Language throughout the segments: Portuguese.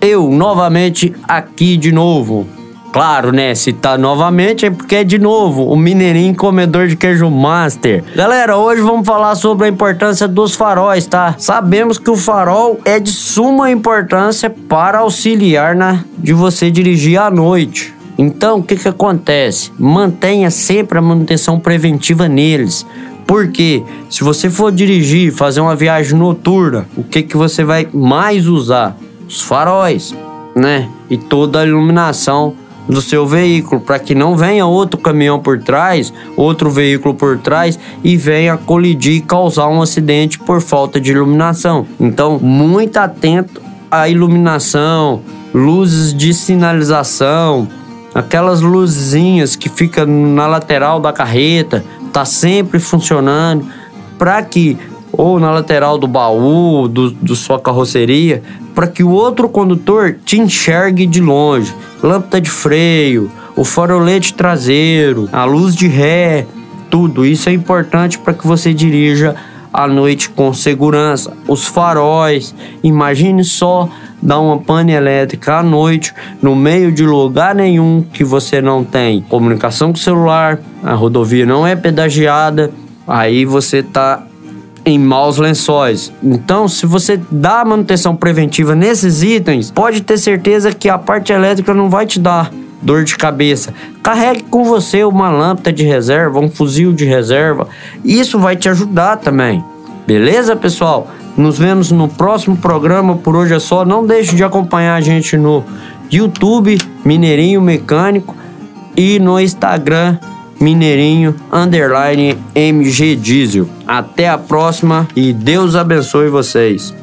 Eu novamente aqui de novo. Claro, né? Se tá novamente é porque é de novo o Mineirinho comedor de queijo master. Galera, hoje vamos falar sobre a importância dos faróis, tá? Sabemos que o farol é de suma importância para auxiliar na de você dirigir à noite. Então, o que que acontece? Mantenha sempre a manutenção preventiva neles. Porque se você for dirigir, fazer uma viagem noturna, o que que você vai mais usar? Os faróis, né? E toda a iluminação do seu veículo, para que não venha outro caminhão por trás, outro veículo por trás e venha colidir e causar um acidente por falta de iluminação. Então, muito atento à iluminação, luzes de sinalização, aquelas luzinhas que fica na lateral da carreta, tá sempre funcionando para que ou na lateral do baú, do, do sua carroceria, para que o outro condutor te enxergue de longe. Lâmpada de freio, o farolete traseiro, a luz de ré, tudo isso é importante para que você dirija à noite com segurança. Os faróis, imagine só dar uma pane elétrica à noite no meio de lugar nenhum que você não tem comunicação com o celular, a rodovia não é pedagiada, aí você tá em maus lençóis. Então, se você dá manutenção preventiva nesses itens, pode ter certeza que a parte elétrica não vai te dar dor de cabeça. Carregue com você uma lâmpada de reserva, um fuzil de reserva. Isso vai te ajudar também. Beleza, pessoal? Nos vemos no próximo programa. Por hoje é só. Não deixe de acompanhar a gente no YouTube Mineirinho Mecânico e no Instagram Mineirinho underline MG Diesel. Até a próxima e Deus abençoe vocês.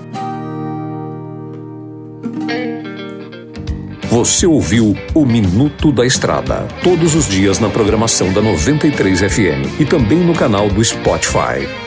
Você ouviu o Minuto da Estrada, todos os dias na programação da 93 FM e também no canal do Spotify.